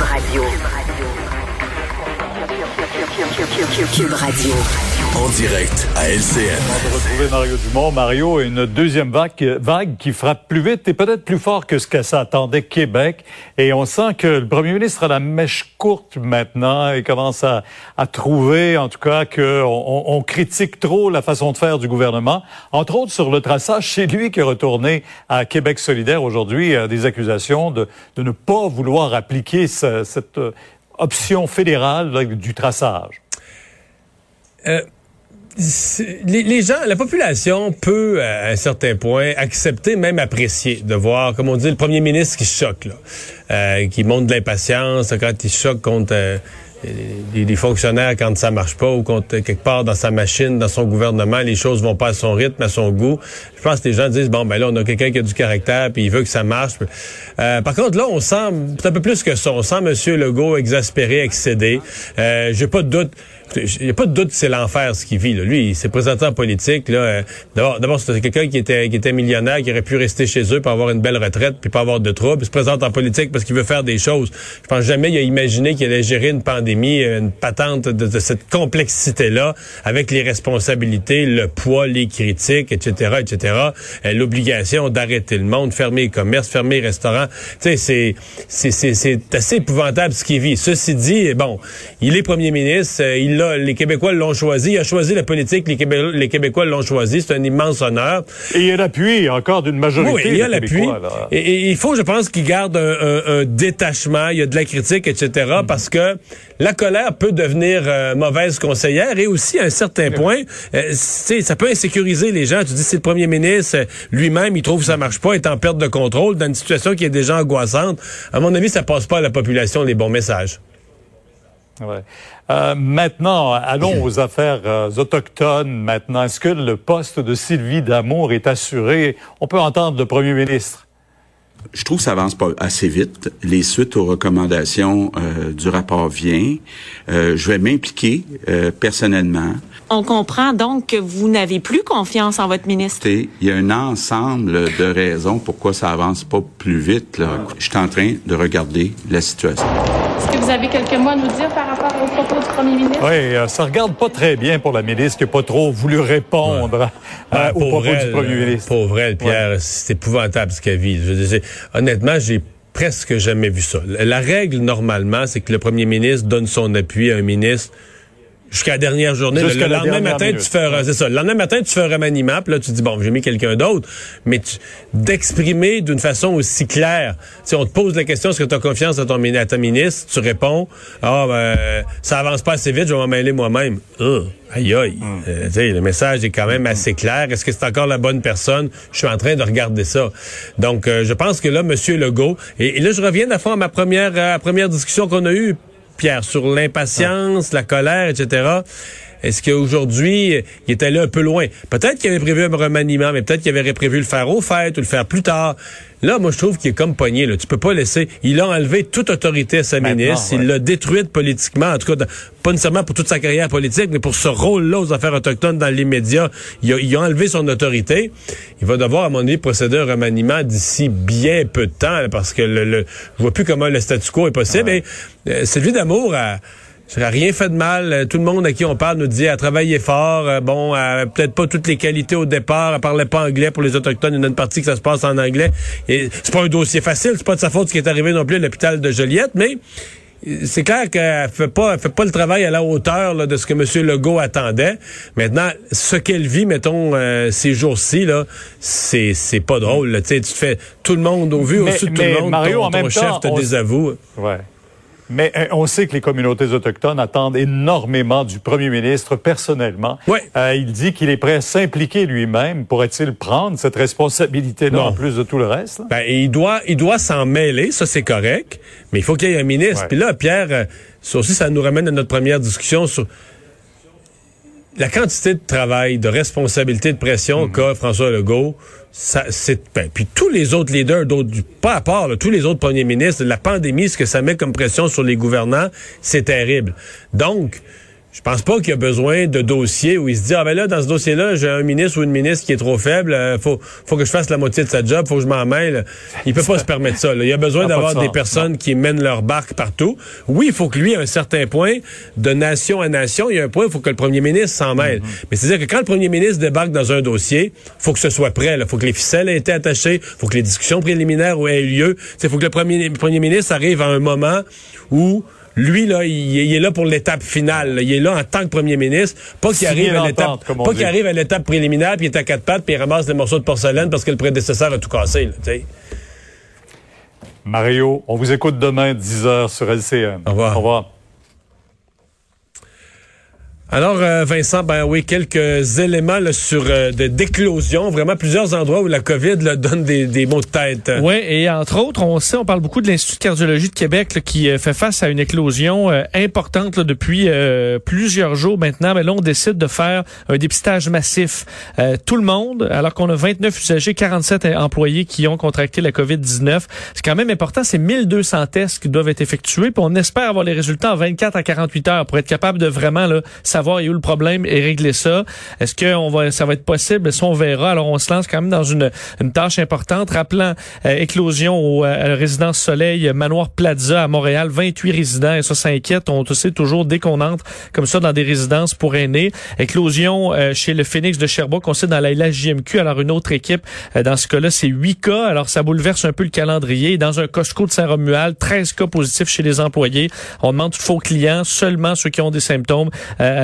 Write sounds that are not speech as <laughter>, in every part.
Radio. Radio. En direct à LCN. de retrouver Mario Dumont. Mario, une deuxième vague, vague qui frappe plus vite et peut-être plus fort que ce que ça attendait Québec. Et on sent que le premier ministre a la mèche courte maintenant et commence à, à trouver, en tout cas, qu'on on, on critique trop la façon de faire du gouvernement. Entre autres, sur le traçage, c'est lui qui est retourné à Québec solidaire aujourd'hui euh, des accusations de, de ne pas vouloir appliquer ce, cette euh, option fédérale là, du traçage. Euh, les, gens, la population peut, à un certain point, accepter, même apprécier, de voir, comme on dit, le premier ministre qui choque, là, euh, qui montre de l'impatience quand il choque contre euh, les, les, fonctionnaires quand ça marche pas ou contre quelque part dans sa machine, dans son gouvernement, les choses vont pas à son rythme, à son goût. Je pense que les gens disent bon ben là on a quelqu'un qui a du caractère puis il veut que ça marche. Euh, par contre là on sent c'est un peu plus que ça. On sent Monsieur Legault exaspéré, excédé. Euh, J'ai pas de doute. Il n'y a pas de doute que c'est l'enfer ce qu'il vit. Là. Lui, il s'est présenté en politique. Là. D'abord, d'abord c'était quelqu'un qui était, qui était millionnaire, qui aurait pu rester chez eux pour avoir une belle retraite, puis pas avoir de troubles. Il se présente en politique parce qu'il veut faire des choses. Je pense jamais il a imaginé qu'il allait gérer une pandémie, une patente de, cette complexité-là, avec les responsabilités, le poids, les critiques, etc., etc. L'obligation d'arrêter le monde, fermer les commerces, fermer les restaurants. Tu sais, c'est, c'est, c'est assez épouvantable ce qu'il vit. Ceci dit, bon, il est premier ministre, il les Québécois l'ont choisi. Il a choisi la politique, les, Québé les Québécois l'ont choisi. C'est un immense honneur. Et il y a l'appui encore d'une majorité. Oui, il y a l'appui. Et, et, il faut, je pense, qu'il garde un, un, un, détachement. Il y a de la critique, etc. Mm -hmm. Parce que la colère peut devenir euh, mauvaise conseillère et aussi, à un certain point, euh, ça peut insécuriser les gens. Tu dis, c'est le premier ministre lui-même, il trouve que ça marche pas, est en perte de contrôle dans une situation qui est déjà angoissante. À mon avis, ça passe pas à la population les bons messages. Euh, maintenant, allons aux affaires euh, autochtones. Maintenant, est-ce que le poste de Sylvie Damour est assuré? On peut entendre le premier ministre. Je trouve que ça avance pas assez vite. Les suites aux recommandations euh, du rapport viennent. Euh, je vais m'impliquer euh, personnellement. On comprend donc que vous n'avez plus confiance en votre ministre. Il y a un ensemble de raisons pourquoi ça avance pas plus vite. Là. Je suis en train de regarder la situation. Est-ce que vous avez quelques mots à nous dire par rapport aux propos du premier ministre? Oui, ça regarde pas très bien pour la ministre qui n'a pas trop voulu répondre ouais. ah, aux propos elle, du premier ministre. Pauvre elle, Pierre, ouais. c'est épouvantable ce qu'elle vit. Je disais, honnêtement, j'ai presque jamais vu ça. La règle, normalement, c'est que le premier ministre donne son appui à un ministre jusqu'à la dernière journée. Jusqu'à le, lendemain matin, minute. tu fais, c'est ça. Le lendemain matin, tu fais un remaniement, puis là, tu dis, bon, j'ai mis quelqu'un d'autre. Mais d'exprimer d'une façon aussi claire. Si on te pose la question, est-ce que tu as confiance à, ton, à ta ministre? Tu réponds, ah, ben, ça avance pas assez vite, je vais m'en mêler moi-même. Uh, aïe, aïe. Mm. Euh, le message est quand même assez clair. Est-ce que c'est encore la bonne personne? Je suis en train de regarder ça. Donc, euh, je pense que là, Monsieur Legault, et, et là, je reviens à fond à ma première, à la première discussion qu'on a eue, Pierre, sur l'impatience, la colère, etc. Est-ce qu'aujourd'hui, il était là un peu loin? Peut-être qu'il avait prévu un remaniement, mais peut-être qu'il avait prévu le faire au fait ou le faire plus tard. Là, moi, je trouve qu'il est comme pogné. Là. Tu peux pas laisser... Il a enlevé toute autorité à sa Maintenant, ministre. ouais. Il l'a détruite politiquement, en tout cas, pas nécessairement pour toute sa carrière politique, mais pour ce rôle-là aux affaires autochtones dans les médias. Il a, il a, enlevé son autorité. Il va devoir, à mon avis, procéder à un remaniement d'ici bien peu de temps, là, parce que le, le, je vois plus comment le statu quo est possible. Ouais. Et euh, Sylvie Damour a... Ça n'a rien fait de mal. Tout le monde à qui on parle nous dit à travailler fort. Euh, bon, euh, peut-être pas toutes les qualités au départ. Elle parlait pas anglais pour les autochtones. Il y a une partie que ça se passe en anglais. Et c'est pas un dossier facile. C'est pas de sa faute ce qui est arrivé non plus à l'hôpital de Joliette, mais c'est clair qu'elle fait pas, elle fait pas le travail à la hauteur là, de ce que M. Legault attendait. Maintenant, ce qu'elle vit, mettons, euh, ces jours-ci, là, c'est, c'est pas drôle. Là. Tu te fais tout le monde au vu, au-dessus de tout le monde. Mario, ton, en même chef temps, te on... désavoue. Ouais. Mais euh, on sait que les communautés autochtones attendent énormément du premier ministre personnellement. Ouais. Euh, il dit qu'il est prêt à s'impliquer lui-même. Pourrait-il prendre cette responsabilité-là en plus de tout le reste? Ben, il doit, il doit s'en mêler, ça c'est correct. Mais il faut qu'il y ait un ministre. Puis là, Pierre, euh, ça aussi, ça nous ramène à notre première discussion sur la quantité de travail, de responsabilité, de pression Mhm. qu'a François Legault, ça, c'est, ben, puis tous les autres leaders, d'autres, pas à part, là, tous les autres premiers ministres, la pandémie, ce que ça met comme pression sur les gouvernants, c'est terrible. Donc, Je pense pas qu'il y a besoin de dossiers où il se dit ah ben là dans ce dossier-là j'ai un ministre ou une ministre qui est trop faible, euh, faut faut que je fasse la moitié de sa job, faut que je m'en mêle. Il peut pas se permettre ça. Là. Il y a besoin d'avoir des personnes qui mènent leur barque partout. Oui, il faut que lui à un certain point de nation à nation, il y a un point il faut que le premier ministre s'en mêle. Mm-hmm. Mais c'est à dire que quand le premier ministre débarque dans un dossier, faut que ce soit prêt. Il faut que les ficelles aient été attachées, faut que les discussions préliminaires aient eu lieu. Il faut que le premier le premier ministre arrive à un moment où lui, là, il, il est là pour l'étape finale. là. Il est là en tant que premier ministre. Pas qu'il arrive à l'étape, pas qu'il arrive à l'étape préliminaire, puis il est à quatre pattes, puis il ramasse des morceaux de porcelaine parce que le prédécesseur a tout cassé. Là. Mario, on vous écoute demain 10h sur LCN. Au revoir. Au revoir. Alors, euh, Vincent, ben oui, quelques éléments là, sur euh, de d'éclosion, vraiment plusieurs endroits où la COVID là, <laughs> donne des, des maux de tête. Oui, et entre autres, on sait, on parle beaucoup de l'Institut de cardiologie de Québec là, qui euh, fait face à une éclosion euh, importante là, depuis euh, plusieurs jours maintenant. Mais là, on décide de faire un dépistage massif. Tout le monde, alors qu'on a 29 usagers, 47 employés qui ont contracté la COVID-19. C'est quand même important, c'est 1200 tests qui doivent être effectués. Puis on espère avoir les résultats en 24 à 48 heures pour être capable de vraiment là, a où le problème et régler ça. Est-ce que on va, ça va être possible? Ça, on verra? Alors, on se lance quand même dans une, une tâche importante. Rappelant euh, éclosion au, euh, résidence Soleil Manoir Plaza à Montréal. 28 résidents et ça s'inquiète. On sait toujours dès qu'on entre comme ça dans des résidences pour aînés. Éclosion euh, chez le Phoenix de Sherbrooke. On sait dans la LHJMQ. Alors, une autre équipe, euh, dans ce cas-là, c'est 8 cas. Alors, ça bouleverse un peu le calendrier. Dans un Costco de Saint-Romuald, 13 cas positifs chez les employés. On demande aux clients, seulement ceux qui ont des symptômes,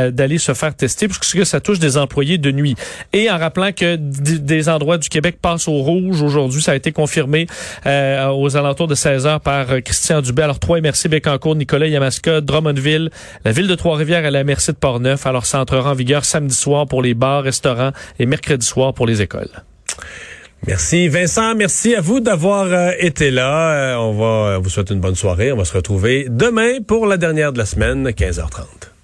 euh, d'aller se faire tester parce que ça touche des employés de nuit. Et en rappelant que des endroits du Québec passent au rouge aujourd'hui, ça a été confirmé euh, aux alentours de 16 heures par euh, Christian Dubé. Alors, trois MRC Bécancourt, Nicolas Yamaska, Drummondville, la ville de Trois-Rivières et la MRC de Portneuf. Alors, ça entrera en vigueur samedi soir pour les bars, restaurants et mercredi soir pour les écoles. Merci Vincent, merci à vous d'avoir euh, été là. On va vous souhaiter une bonne soirée. On va se retrouver demain pour la dernière de la semaine, 15h30.